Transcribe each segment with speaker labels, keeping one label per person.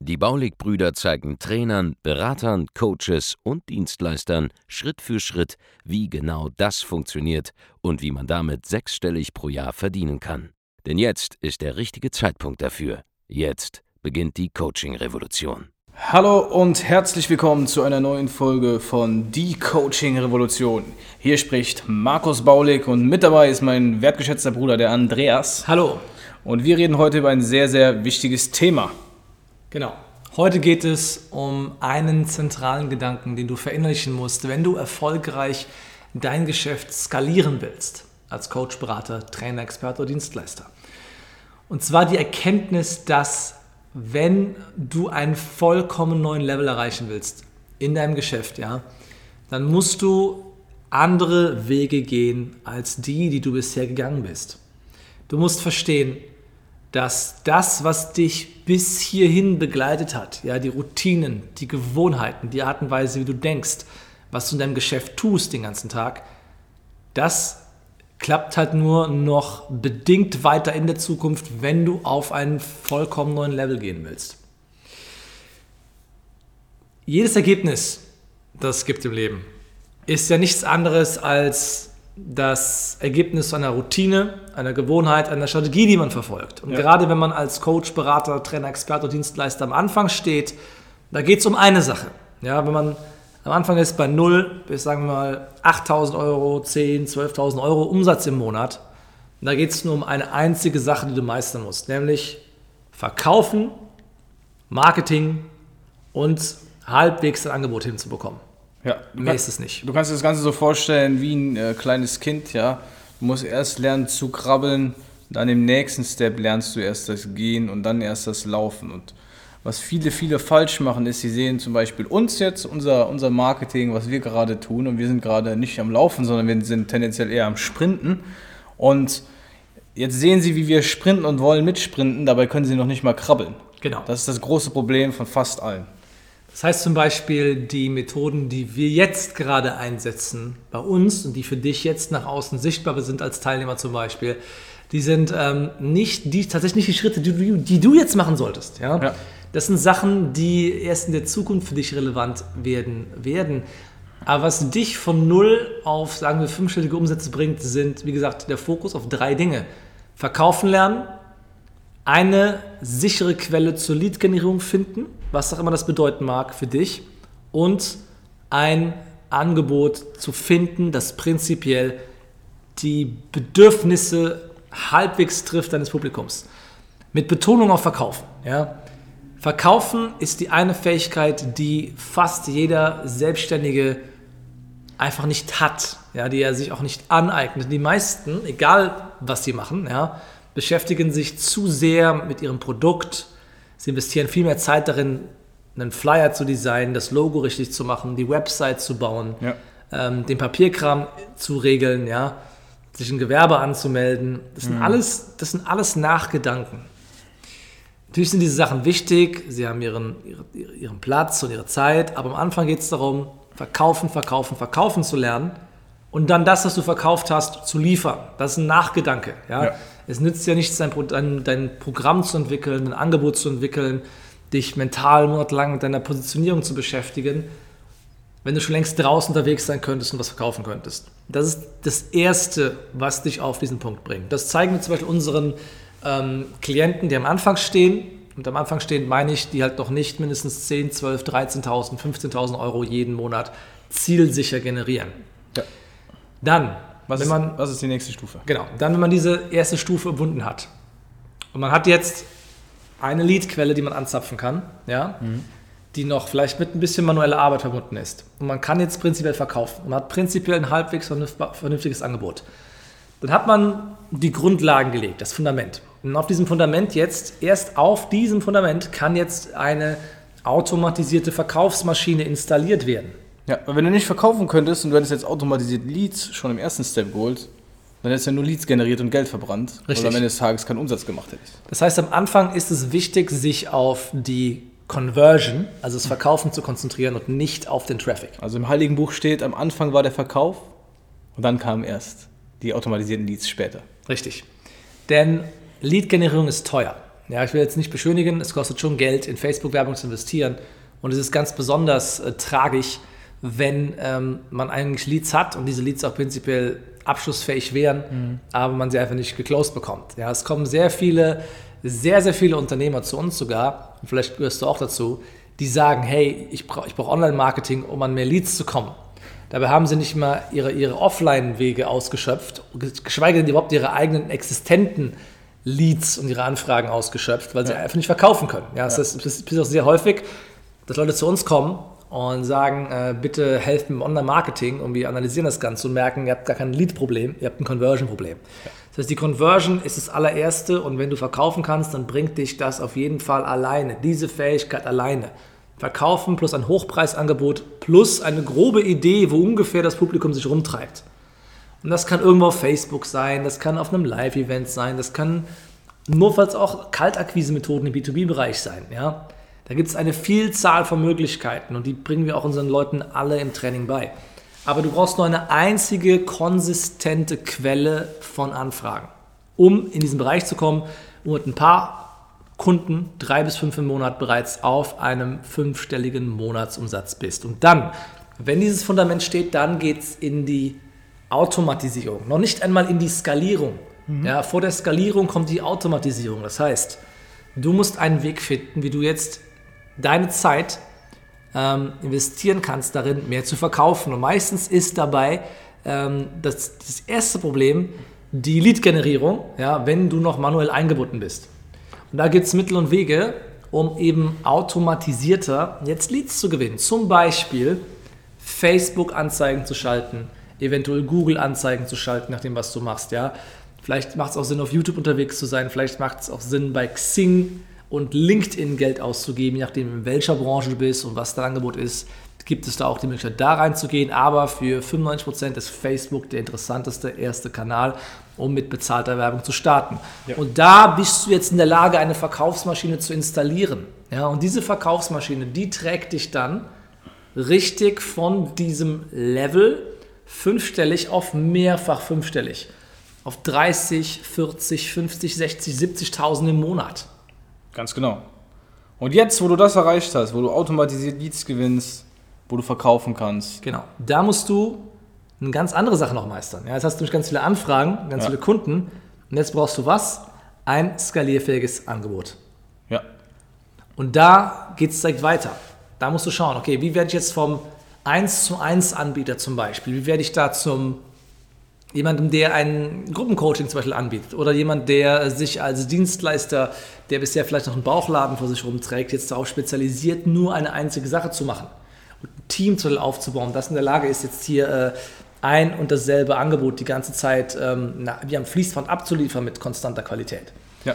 Speaker 1: Die Baulig-Brüder zeigen Trainern, Beratern, Coaches und Dienstleistern Schritt für Schritt, wie genau das funktioniert und wie man damit sechsstellig pro Jahr verdienen kann. Denn jetzt ist der richtige Zeitpunkt dafür. Jetzt beginnt die Coaching-Revolution.
Speaker 2: Hallo und herzlich willkommen zu einer neuen Folge von Die Coaching Revolution. Hier spricht Markus Baulig und mit dabei ist mein wertgeschätzter Bruder, der Andreas.
Speaker 3: Hallo.
Speaker 2: Und wir reden heute über ein sehr, sehr wichtiges Thema.
Speaker 3: Genau. Heute geht es um einen zentralen Gedanken, den du verinnerlichen musst, wenn du erfolgreich dein Geschäft skalieren willst, als Coach, Berater, Trainer, Experte oder Dienstleister. Und zwar die Erkenntnis, dass wenn du einen vollkommen neuen Level erreichen willst in deinem Geschäft, ja, dann musst du andere Wege gehen als die, die du bisher gegangen bist. Du musst verstehen, dass das, was dich bis hierhin begleitet hat, ja, die Routinen, die Gewohnheiten, die Art und Weise, wie du denkst, was du in deinem Geschäft tust den ganzen Tag, das klappt halt nur noch bedingt weiter in der Zukunft, wenn du auf einen vollkommen neuen Level gehen willst. Jedes Ergebnis, das es gibt im Leben, ist ja nichts anderes als das Ergebnis einer Routine, einer Gewohnheit, einer Strategie, die man verfolgt. Und ja. gerade wenn man als Coach, Berater, Trainer, Experte oder Dienstleister am Anfang steht, da geht es um eine Sache. Ja, wenn man am Anfang ist bei 0 bis, sagen wir mal, 8.000 Euro, 10, 12.000 Euro Umsatz im Monat, da geht es nur um eine einzige Sache, die du meistern musst, nämlich Verkaufen, Marketing und halbwegs ein Angebot hinzubekommen.
Speaker 2: Ja, Mehr ist es nicht. Du kannst dir das Ganze so vorstellen wie ein äh, kleines Kind, ja. Du musst erst lernen zu krabbeln, dann im nächsten Step lernst du erst das Gehen und dann erst das Laufen. Und was viele, viele falsch machen, ist, sie sehen zum Beispiel uns jetzt, unser, unser Marketing, was wir gerade tun, und wir sind gerade nicht am Laufen, sondern wir sind tendenziell eher am Sprinten. Und jetzt sehen sie, wie wir sprinten und wollen mitsprinten, dabei können sie noch nicht mal krabbeln.
Speaker 3: Genau.
Speaker 2: Das ist das große Problem von fast allen.
Speaker 3: Das heißt zum Beispiel, die Methoden, die wir jetzt gerade einsetzen bei uns und die für dich jetzt nach außen sichtbar sind als Teilnehmer zum Beispiel, die sind ähm, nicht die, tatsächlich nicht die Schritte, die du, die du jetzt machen solltest. Ja? ja? Das sind Sachen, die erst in der Zukunft für dich relevant werden. werden. Aber was dich von null auf, sagen wir, fünfstellige Umsätze bringt, sind, wie gesagt, der Fokus auf drei Dinge. Verkaufen lernen, eine sichere Quelle zur Lead-Generierung finden, was auch immer das bedeuten mag für dich, und ein Angebot zu finden, das prinzipiell die Bedürfnisse halbwegs trifft deines Publikums. Mit Betonung auf Verkaufen. Ja? Verkaufen ist die eine Fähigkeit, die fast jeder Selbstständige einfach nicht hat, ja, die er sich auch nicht aneignet. Die meisten, egal was sie machen, ja, beschäftigen sich zu sehr mit ihrem Produkt. Sie investieren viel mehr Zeit darin, einen Flyer zu designen, das Logo richtig zu machen, die Website zu bauen, ja. ähm, den Papierkram zu regeln, ja, sich ein Gewerbe anzumelden. Das sind, mhm. alles, das sind alles Nachgedanken. Natürlich sind diese Sachen wichtig, sie haben ihren, ihren Platz und ihre Zeit, aber am Anfang geht es darum, verkaufen, verkaufen, verkaufen zu lernen und dann das, was du verkauft hast, zu liefern. Das ist ein Nachgedanke. Ja? ja. Es nützt ja nichts, dein, dein, dein Programm zu entwickeln, ein Angebot zu entwickeln, dich mental monatelang mit deiner Positionierung zu beschäftigen, wenn du schon längst draußen unterwegs sein könntest und was verkaufen könntest. Das ist das Erste, was dich auf diesen Punkt bringt. Das zeigen wir zum Beispiel unseren ähm, Klienten, die am Anfang stehen. Und am Anfang stehen meine ich, die halt noch nicht mindestens 10, 12, 13.000, 15.000 Euro jeden Monat zielsicher generieren. Ja. Dann
Speaker 2: was, wenn man, ist, was ist die nächste Stufe?
Speaker 3: Genau. Dann, wenn man diese erste Stufe überwunden hat und man hat jetzt eine Leadquelle, die man anzapfen kann, ja, mhm. die noch vielleicht mit ein bisschen manueller Arbeit verbunden ist. Und man kann jetzt prinzipiell verkaufen. Man hat prinzipiell ein halbwegs vernünftiges Angebot. Dann hat man die Grundlagen gelegt, das Fundament. Und auf diesem Fundament jetzt, erst auf diesem Fundament kann jetzt eine automatisierte Verkaufsmaschine installiert werden.
Speaker 2: Ja, aber wenn du nicht verkaufen könntest und du hättest jetzt automatisiert Leads schon im ersten Step geholt, dann hättest du ja nur Leads generiert und Geld verbrannt.
Speaker 3: Richtig.
Speaker 2: Weil am Ende des Tages keinen Umsatz gemacht hättest.
Speaker 3: Das heißt, am Anfang ist es wichtig, sich auf die Conversion, also das Verkaufen zu konzentrieren und nicht auf den Traffic.
Speaker 2: Also im Heiligen Buch steht, am Anfang war der Verkauf und dann kamen erst die automatisierten Leads später.
Speaker 3: Richtig. Denn Lead-Generierung ist teuer. Ja, ich will jetzt nicht beschönigen, es kostet schon Geld, in Facebook-Werbung zu investieren. Und es ist ganz besonders äh, tragisch, wenn ähm, man eigentlich Leads hat und diese Leads auch prinzipiell abschlussfähig wären, aber man sie einfach nicht geclosed bekommt. Ja, es kommen sehr viele, sehr, sehr viele Unternehmer zu uns sogar, und vielleicht gehörst du auch dazu, die sagen, hey, ich brauche ich brauch Online-Marketing, um an mehr Leads zu kommen. Dabei haben sie nicht mal ihre, ihre Offline-Wege ausgeschöpft, geschweige denn überhaupt ihre eigenen existenten Leads und ihre Anfragen ausgeschöpft, weil sie einfach nicht verkaufen können. Ja, das ist, ist auch sehr häufig, dass Leute zu uns kommen und sagen, äh, bitte helft im Online-Marketing und wir analysieren das Ganze und merken, ihr habt gar kein Lead-Problem, ihr habt ein Conversion-Problem. Das heißt, die Conversion ist das allererste und wenn du verkaufen kannst, dann bringt dich das auf jeden Fall alleine, diese Fähigkeit alleine. Verkaufen plus ein Hochpreisangebot plus eine grobe Idee, wo ungefähr das Publikum sich rumtreibt. Und das kann irgendwo auf Facebook sein, das kann auf einem Live-Event sein, das kann notfalls auch Kaltakquise-Methoden im B2B-Bereich sein. Ja? Da gibt es eine Vielzahl von Möglichkeiten und die bringen wir auch unseren Leuten alle im Training bei. Aber du brauchst nur eine einzige konsistente Quelle von Anfragen, um in diesen Bereich zu kommen, wo mit ein paar Kunden, drei bis fünf im Monat, bereits auf einem fünfstelligen Monatsumsatz bist. Und dann, wenn dieses Fundament steht, dann geht es in die Automatisierung, noch nicht einmal in die Skalierung. Ja, vor der Skalierung kommt die Automatisierung. Das heißt, du musst einen Weg finden, wie du jetzt deine Zeit ähm, investieren kannst, darin mehr zu verkaufen. Und meistens ist dabei ähm, das, das erste Problem die Lead-Generierung, ja, wenn du noch manuell eingebunden bist. Und da gibt es Mittel und Wege, um eben automatisierter jetzt Leads zu gewinnen. Zum Beispiel Facebook-Anzeigen zu schalten, eventuell Google-Anzeigen zu schalten, nach dem, was du machst. Ja? Vielleicht macht es auch Sinn, auf YouTube unterwegs zu sein. Vielleicht macht es auch Sinn, bei Xing und LinkedIn Geld auszugeben, je nachdem, in welcher Branche du bist und was dein Angebot ist. Gibt es da auch die Möglichkeit, da reinzugehen. Aber für 95% ist Facebook der interessanteste erste Kanal, um mit bezahlter Werbung zu starten.
Speaker 2: Ja.
Speaker 3: Und da bist du jetzt in der Lage, eine Verkaufsmaschine zu installieren. Ja, und diese Verkaufsmaschine, die trägt dich dann richtig von diesem Level fünfstellig auf mehrfach fünfstellig. Auf 30, 40, 50, 60, 70.000 im Monat.
Speaker 2: Ganz genau. Und jetzt, wo du das erreicht hast, wo du automatisiert Leads gewinnst, wo du verkaufen kannst,
Speaker 3: Genau. Da musst du eine ganz andere Sache noch meistern. Ja, jetzt hast du ganz viele Anfragen, ganz
Speaker 2: Ja.
Speaker 3: viele Kunden. Und jetzt brauchst du was? Ein skalierfähiges Angebot.
Speaker 2: ja,
Speaker 3: Und da geht es direkt weiter. Da musst du schauen, okay, wie werde ich jetzt vom 1 zu 1 Anbieter zum Beispiel, wie werde ich da zum jemandem, der ein Gruppencoaching zum Beispiel anbietet oder jemand, der sich als Dienstleister, der bisher vielleicht noch einen Bauchladen vor sich rumträgt, jetzt darauf spezialisiert, nur eine einzige Sache zu machen und ein Team zu aufzubauen, das in der Lage ist, jetzt hier äh, ein und dasselbe Angebot die ganze Zeit ähm, wie am Fließband abzuliefern mit konstanter Qualität.
Speaker 2: ja.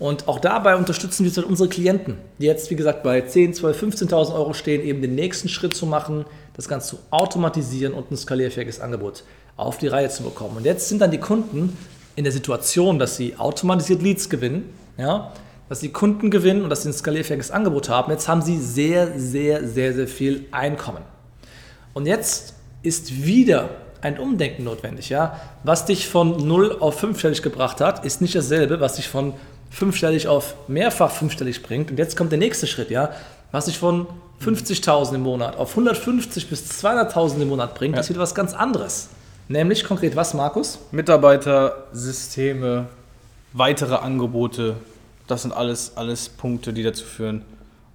Speaker 3: Und auch dabei unterstützen wir dann unsere Klienten, die jetzt, wie gesagt, bei 10, 12, 15.000 Euro stehen, eben den nächsten Schritt zu machen, das Ganze zu automatisieren und ein skalierfähiges Angebot auf die Reihe zu bekommen. Und jetzt sind dann die Kunden in der Situation, dass sie automatisiert Leads gewinnen, ja, dass sie Kunden gewinnen und dass sie ein skalierfähiges Angebot haben. Jetzt haben sie sehr, sehr, sehr, sehr viel Einkommen. Und jetzt ist wieder ein Umdenken notwendig. Ja? Was dich von 0 auf 5-stellig gebracht hat, ist nicht dasselbe, was dich von 5-stellig auf mehrfach 5-stellig bringt. Und jetzt kommt der nächste Schritt. Ja? Was dich von 50.000 im Monat auf 150 bis 200.000 im Monat bringt,
Speaker 2: Ja.
Speaker 3: ist wieder was ganz anderes. Nämlich konkret was, Markus?
Speaker 2: Mitarbeiter, Systeme, weitere Angebote, das sind alles, alles Punkte, die dazu führen,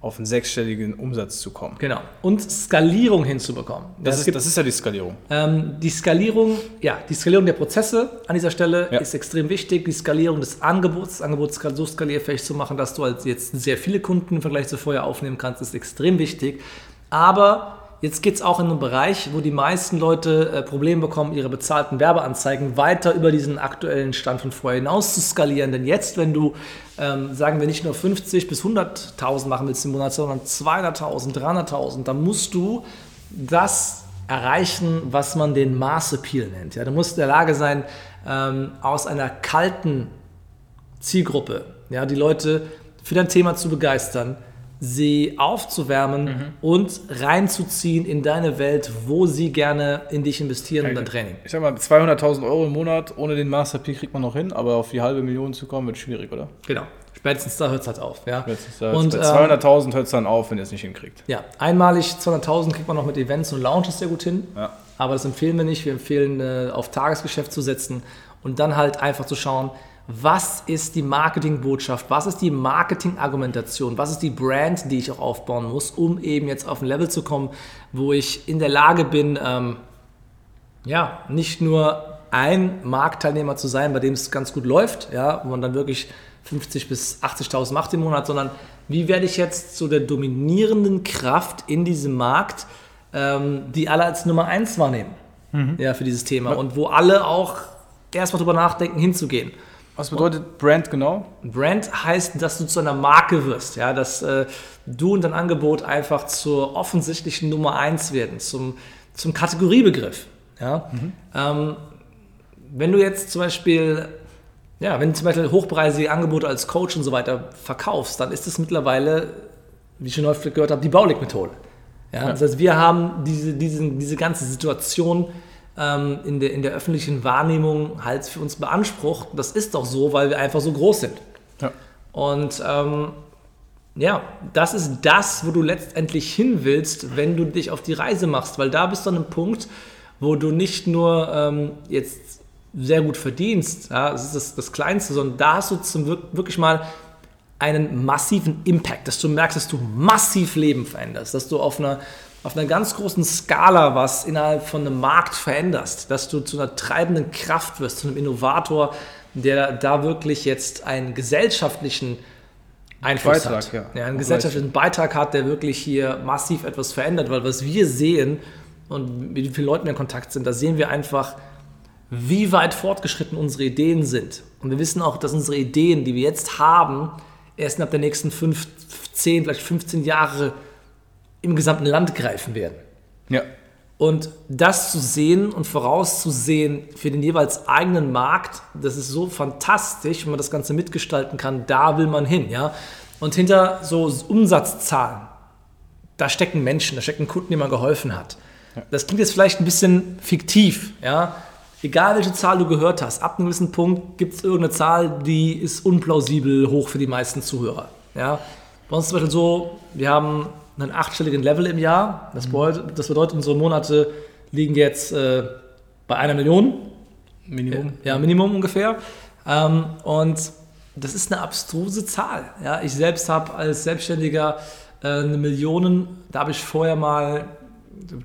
Speaker 2: auf einen sechsstelligen Umsatz zu kommen.
Speaker 3: Genau. Und Skalierung hinzubekommen.
Speaker 2: Das, ist,
Speaker 3: gibt-
Speaker 2: das ist ja die Skalierung.
Speaker 3: Ähm, die Skalierung, ja, die Skalierung der Prozesse an dieser Stelle
Speaker 2: Ja.
Speaker 3: ist extrem wichtig. Die Skalierung des Angebots, das Angebot so skalierfähig zu machen, dass du halt jetzt sehr viele Kunden im Vergleich zu vorher aufnehmen kannst, ist extrem wichtig. Aber jetzt geht es auch in einen Bereich, wo die meisten Leute äh, Probleme bekommen, ihre bezahlten Werbeanzeigen weiter über diesen aktuellen Stand von vorher hinaus zu skalieren. Denn jetzt, wenn du, ähm, sagen wir, nicht nur 50 bis 100.000 machen willst im Monat, sondern 200.000, 300.000, dann musst du das erreichen, was man den Maß-Appeal nennt. Ja, du musst in der Lage sein, ähm, aus einer kalten Zielgruppe, ja, die Leute für dein Thema zu begeistern, sie aufzuwärmen mhm. und reinzuziehen in deine Welt, wo sie gerne in dich investieren und dein Training.
Speaker 2: Ich sag mal, 200.000 Euro im Monat ohne den Master P kriegt man noch hin, aber auf die halbe Million zu kommen wird schwierig, oder?
Speaker 3: Genau. Spätestens da hört es halt auf. Ja.
Speaker 2: und, 200.000 ähm, hört es dann auf, wenn ihr es nicht hinkriegt.
Speaker 3: Ja, einmalig 200.000 kriegt man noch mit Events und Lounges sehr gut hin. Ja. Aber das empfehlen wir nicht. Wir empfehlen, äh, auf Tagesgeschäft zu setzen und dann halt einfach zu schauen, was ist die Marketingbotschaft, was ist die Marketingargumentation, was ist die Brand, die ich auch aufbauen muss, um eben jetzt auf ein Level zu kommen, wo ich in der Lage bin, ähm, ja, nicht nur ein Marktteilnehmer zu sein, bei dem es ganz gut läuft, ja, wo man dann wirklich 50 bis 80.000 macht im Monat, sondern wie werde ich jetzt zu der dominierenden Kraft in diesem Markt, ähm, die alle als Nummer eins wahrnehmen, mhm. ja, für dieses Thema und wo alle auch erstmal drüber nachdenken, hinzugehen.
Speaker 2: Was bedeutet Brand genau?
Speaker 3: Brand heißt, dass du zu einer Marke wirst, ja, dass äh, du und dein Angebot einfach zur offensichtlichen Nummer eins werden, zum, zum Kategoriebegriff. Ja? Mhm. Ähm, wenn du jetzt zum Beispiel, ja, wenn du zum Beispiel hochpreisige Angebote als Coach und so weiter verkaufst, dann ist es mittlerweile, wie ich schon häufig gehört habe, die Baulig-Methode. Ja? ja? Das heißt, wir haben diese, diese, diese ganze Situation ähm, in, der, in der öffentlichen Wahrnehmung halt für uns beansprucht. Das ist doch so, weil wir einfach so groß sind. Ja. Und ähm, ja, das ist das, wo du letztendlich hin willst, wenn du dich auf die Reise machst, weil da bist du an einem Punkt, wo du nicht nur ähm, jetzt sehr gut verdienst, ja, das ist das, das Kleinste, sondern da hast du zum, wirklich mal einen massiven Impact, dass du merkst, dass du massiv Leben veränderst, dass du auf einer auf einer ganz großen Skala was innerhalb von einem Markt veränderst, dass du zu einer treibenden Kraft wirst, zu einem Innovator, der da wirklich jetzt einen gesellschaftlichen Einfluss Beitrag, hat. Ja. ja einen gesellschaftlichen Beitrag hat, der wirklich hier massiv etwas verändert, weil was wir sehen und mit wie vielen Leuten wir in Kontakt sind, da sehen wir einfach, wie weit fortgeschritten unsere Ideen sind. Und wir wissen auch, dass unsere Ideen, die wir jetzt haben, erst innerhalb der nächsten 5, 10, vielleicht 15 Jahre im gesamten Land greifen werden. Ja. Und das zu sehen und vorauszusehen für den jeweils eigenen Markt, das ist so fantastisch, wenn man das Ganze mitgestalten kann, da will man hin, ja. Und hinter so Umsatzzahlen, da stecken Menschen, da stecken Kunden, die man geholfen hat. Ja. Das klingt jetzt vielleicht ein bisschen fiktiv, ja. Egal welche Zahl du gehört hast, ab einem gewissen Punkt gibt es irgendeine Zahl, die ist unplausibel hoch für die meisten Zuhörer. Ja. Bei uns ist zum Beispiel so, wir haben einen achtstelligen Level im Jahr. Das bedeutet, das bedeutet unsere Monate liegen jetzt äh, bei einer Million.
Speaker 2: Minimum.
Speaker 3: Äh, ja, Minimum ungefähr. Ähm, und das ist eine abstruse Zahl. Ja, ich selbst habe als Selbstständiger äh, eine Million, da habe ich vorher mal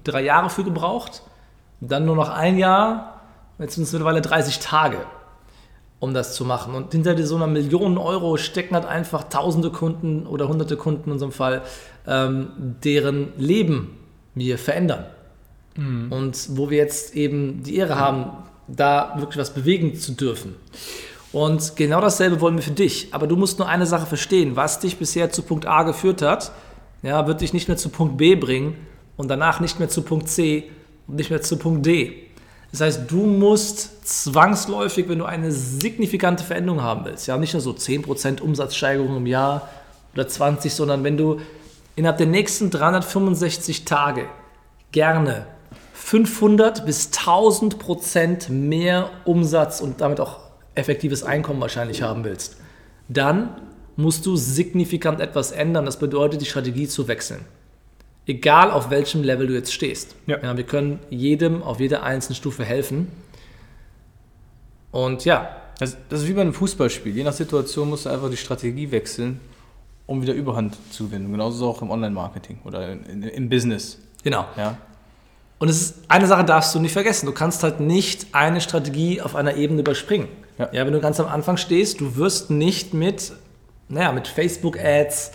Speaker 3: drei Jahre für gebraucht. Dann nur noch ein Jahr, jetzt sind es mittlerweile 30 Tage um das zu machen. Und hinter so einer Million Euro stecken halt einfach tausende Kunden oder hunderte Kunden in unserem Fall, ähm, deren Leben wir verändern. Mhm. Und wo wir jetzt eben die Ehre haben, da wirklich was bewegen zu dürfen. Und genau dasselbe wollen wir für dich. Aber du musst nur eine Sache verstehen. Was dich bisher zu Punkt A geführt hat, ja, wird dich nicht mehr zu Punkt B bringen und danach nicht mehr zu Punkt C und nicht mehr zu Punkt D. Das heißt, du musst zwangsläufig, wenn du eine signifikante Veränderung haben willst, ja, nicht nur so 10% Umsatzsteigerung im Jahr oder 20, sondern wenn du innerhalb der nächsten 365 Tage gerne 500 bis 1000 Prozent mehr Umsatz und damit auch effektives Einkommen wahrscheinlich haben willst, dann musst du signifikant etwas ändern. Das bedeutet, die Strategie zu wechseln. Egal auf welchem Level du jetzt stehst. Ja. ja. wir können jedem auf jeder einzelnen Stufe helfen. Und ja.
Speaker 2: Das, das, ist wie bei einem Fußballspiel. Je nach Situation musst du einfach die Strategie wechseln, um wieder Überhand zu gewinnen. Genauso ist es auch im Online-Marketing oder in, im Business.
Speaker 3: Genau. Ja. Und es ist, eine Sache darfst du nicht vergessen. Du kannst halt nicht eine Strategie auf einer Ebene überspringen. Ja. ja wenn du ganz am Anfang stehst, du wirst nicht mit, naja, mit Facebook-Ads,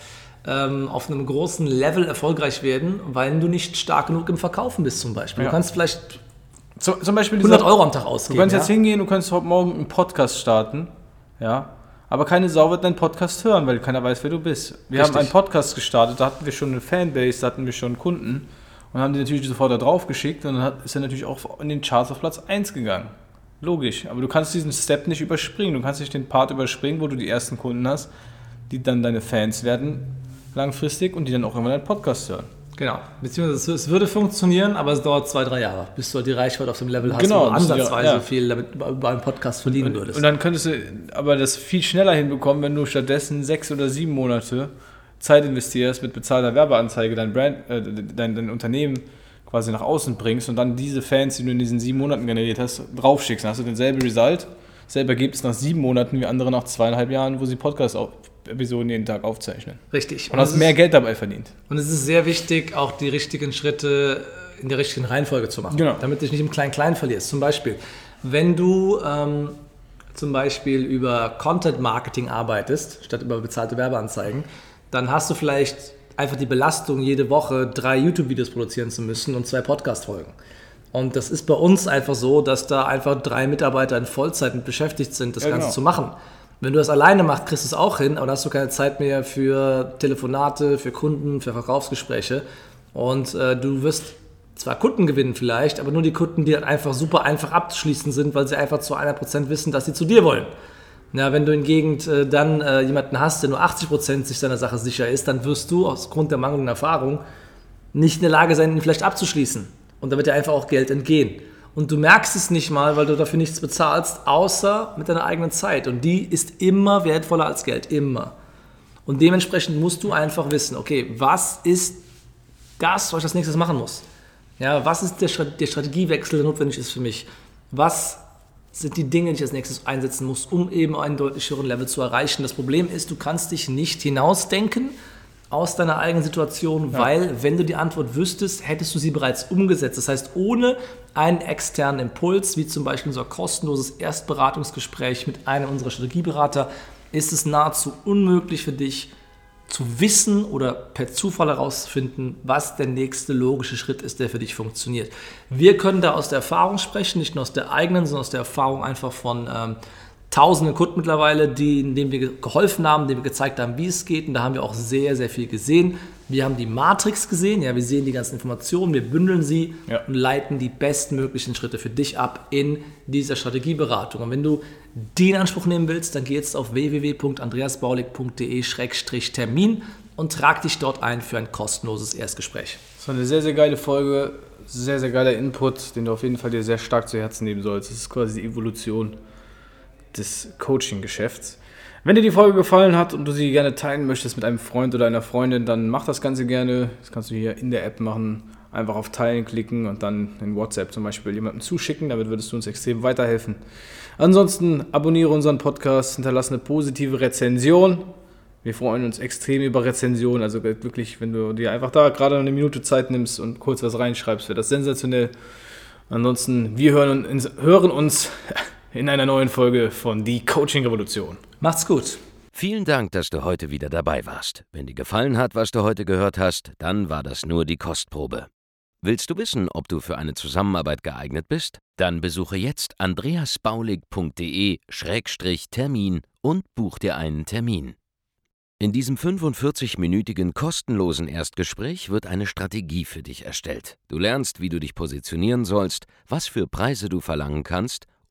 Speaker 3: ähm, auf einem großen Level erfolgreich werden, weil du nicht stark genug im Verkaufen bist zum Beispiel. Ja. Du kannst vielleicht
Speaker 2: zum, zum Beispiel
Speaker 3: 100 Euro am Tag ausgeben.
Speaker 2: Du kannst ja? jetzt hingehen, du kannst heute Morgen einen Podcast starten, ja, aber keine Sau wird deinen Podcast hören, weil keiner weiß, wer du bist. Wir Richtig. haben einen Podcast gestartet, da hatten wir schon eine Fanbase, da hatten wir schon Kunden und haben die natürlich sofort da drauf geschickt und dann ist er natürlich auch in den Charts auf Platz 1 gegangen. Logisch, aber du kannst diesen Step nicht überspringen. Du kannst nicht den Part überspringen, wo du die ersten Kunden hast, die dann deine Fans werden langfristig und die dann auch immer deinen Podcast hören.
Speaker 3: Genau, beziehungsweise es würde funktionieren, aber es dauert zwei, drei Jahre, bis du halt die Reichweite auf dem Level hast,
Speaker 2: Genau,
Speaker 3: wo du ansatzweise
Speaker 2: ja.
Speaker 3: viel damit über einen Podcast verdienen
Speaker 2: Und,
Speaker 3: würdest.
Speaker 2: und dann könntest du aber das viel schneller hinbekommen, wenn du stattdessen sechs oder sieben Monate Zeit investierst, mit bezahlter Werbeanzeige dein Brand, äh, dein, dein Unternehmen quasi nach außen bringst und dann diese Fans, die du in diesen sieben Monaten generiert hast, draufschickst. Dann hast du denselben Result, selbe Ergebnis nach sieben Monaten wie andere nach zweieinhalb Jahren, wo sie Podcast-Episoden jeden Tag aufzeichnen.
Speaker 3: Richtig.
Speaker 2: Und hast
Speaker 3: es
Speaker 2: mehr
Speaker 3: ist,
Speaker 2: Geld dabei verdient.
Speaker 3: und es ist sehr wichtig, auch die richtigen Schritte in der richtigen Reihenfolge zu machen,
Speaker 2: Genau.
Speaker 3: damit du dich nicht im Klein-Klein verlierst. Zum Beispiel, wenn du ähm, zum Beispiel über Content-Marketing arbeitest, statt über bezahlte Werbeanzeigen, dann hast du vielleicht einfach die Belastung, jede Woche drei YouTube-Videos produzieren zu müssen und zwei Podcast-Folgen. Und das ist bei uns einfach so, dass da einfach drei Mitarbeiter in Vollzeit mit beschäftigt sind, das
Speaker 2: Ja,
Speaker 3: Ganze
Speaker 2: genau.
Speaker 3: zu machen. Wenn du das alleine machst, kriegst du es auch hin, aber dann hast du keine Zeit mehr für Telefonate, für Kunden, für Verkaufsgespräche. Und äh, du wirst zwar Kunden gewinnen vielleicht, aber nur die Kunden, die dann einfach super einfach abzuschließen sind, weil sie einfach zu 100% wissen, dass sie zu dir wollen. Ja, wenn du hingegen äh, dann äh, jemanden hast, der nur 80% sich seiner Sache sicher ist, dann wirst du aus Grund der mangelnden Erfahrung nicht in der Lage sein, ihn vielleicht abzuschließen. Und da wird dir einfach auch Geld entgehen. Und du merkst es nicht mal, weil du dafür nichts bezahlst, außer mit deiner eigenen Zeit. Und die ist immer wertvoller als Geld, immer. Und dementsprechend musst du einfach wissen, okay, was ist das, was ich als nächstes machen muss? Ja, was ist der, der Strategiewechsel, der notwendig ist für mich? Was sind die Dinge, die ich als nächstes einsetzen muss, um eben einen deutlich höheren Level zu erreichen? Das Problem ist, du kannst dich nicht hinausdenken aus deiner eigenen Situation, weil wenn du die Antwort wüsstest, hättest du sie bereits umgesetzt. Das heißt, ohne einen externen Impuls, wie zum Beispiel unser kostenloses Erstberatungsgespräch mit einem unserer Strategieberater, ist es nahezu unmöglich für dich, zu wissen oder per Zufall herauszufinden, was der nächste logische Schritt ist, der für dich funktioniert. Wir können da aus der Erfahrung sprechen, nicht nur aus der eigenen, sondern aus der Erfahrung einfach von ähm, tausenden Kunden mittlerweile, die, denen wir ge- geholfen haben, denen wir gezeigt haben, wie es geht. Und da haben wir auch sehr, sehr viel gesehen. Wir haben die Matrix gesehen, ja, wir sehen die ganzen Informationen, wir bündeln sie
Speaker 2: Ja.
Speaker 3: und leiten die bestmöglichen Schritte für dich ab in dieser Strategieberatung. Und wenn du die in Anspruch nehmen willst, dann geh jetzt auf www.andreasbaulig.de-termin und trag dich dort ein für ein kostenloses Erstgespräch.
Speaker 2: Das war eine sehr, sehr geile Folge, sehr, sehr geiler Input, den du auf jeden Fall dir sehr stark zu Herzen nehmen sollst. Das ist quasi die Evolution des Coaching-Geschäfts. Wenn dir die Folge gefallen hat und du sie gerne teilen möchtest mit einem Freund oder einer Freundin, dann mach das Ganze gerne. Das kannst du hier in der App machen. Einfach auf Teilen klicken und dann in WhatsApp zum Beispiel jemandem zuschicken. Damit würdest du uns extrem weiterhelfen. Ansonsten abonniere unseren Podcast, hinterlasse eine positive Rezension. Wir freuen uns extrem über Rezensionen. Also wirklich, wenn du dir einfach da gerade eine Minute Zeit nimmst und kurz was reinschreibst, wäre das sensationell. Ansonsten, wir hören uns, hören uns in einer neuen Folge von Die Coaching Revolution.
Speaker 3: Macht's gut.
Speaker 1: Vielen Dank, dass du heute wieder dabei warst. Wenn dir gefallen hat, was du heute gehört hast, dann war das nur die Kostprobe. Willst du wissen, ob du für eine Zusammenarbeit geeignet bist? Dann besuche jetzt andreasbaulig.de-termin und buch dir einen Termin. In diesem 45-minütigen kostenlosen Erstgespräch wird eine Strategie für dich erstellt. Du lernst, wie du dich positionieren sollst, was für Preise du verlangen kannst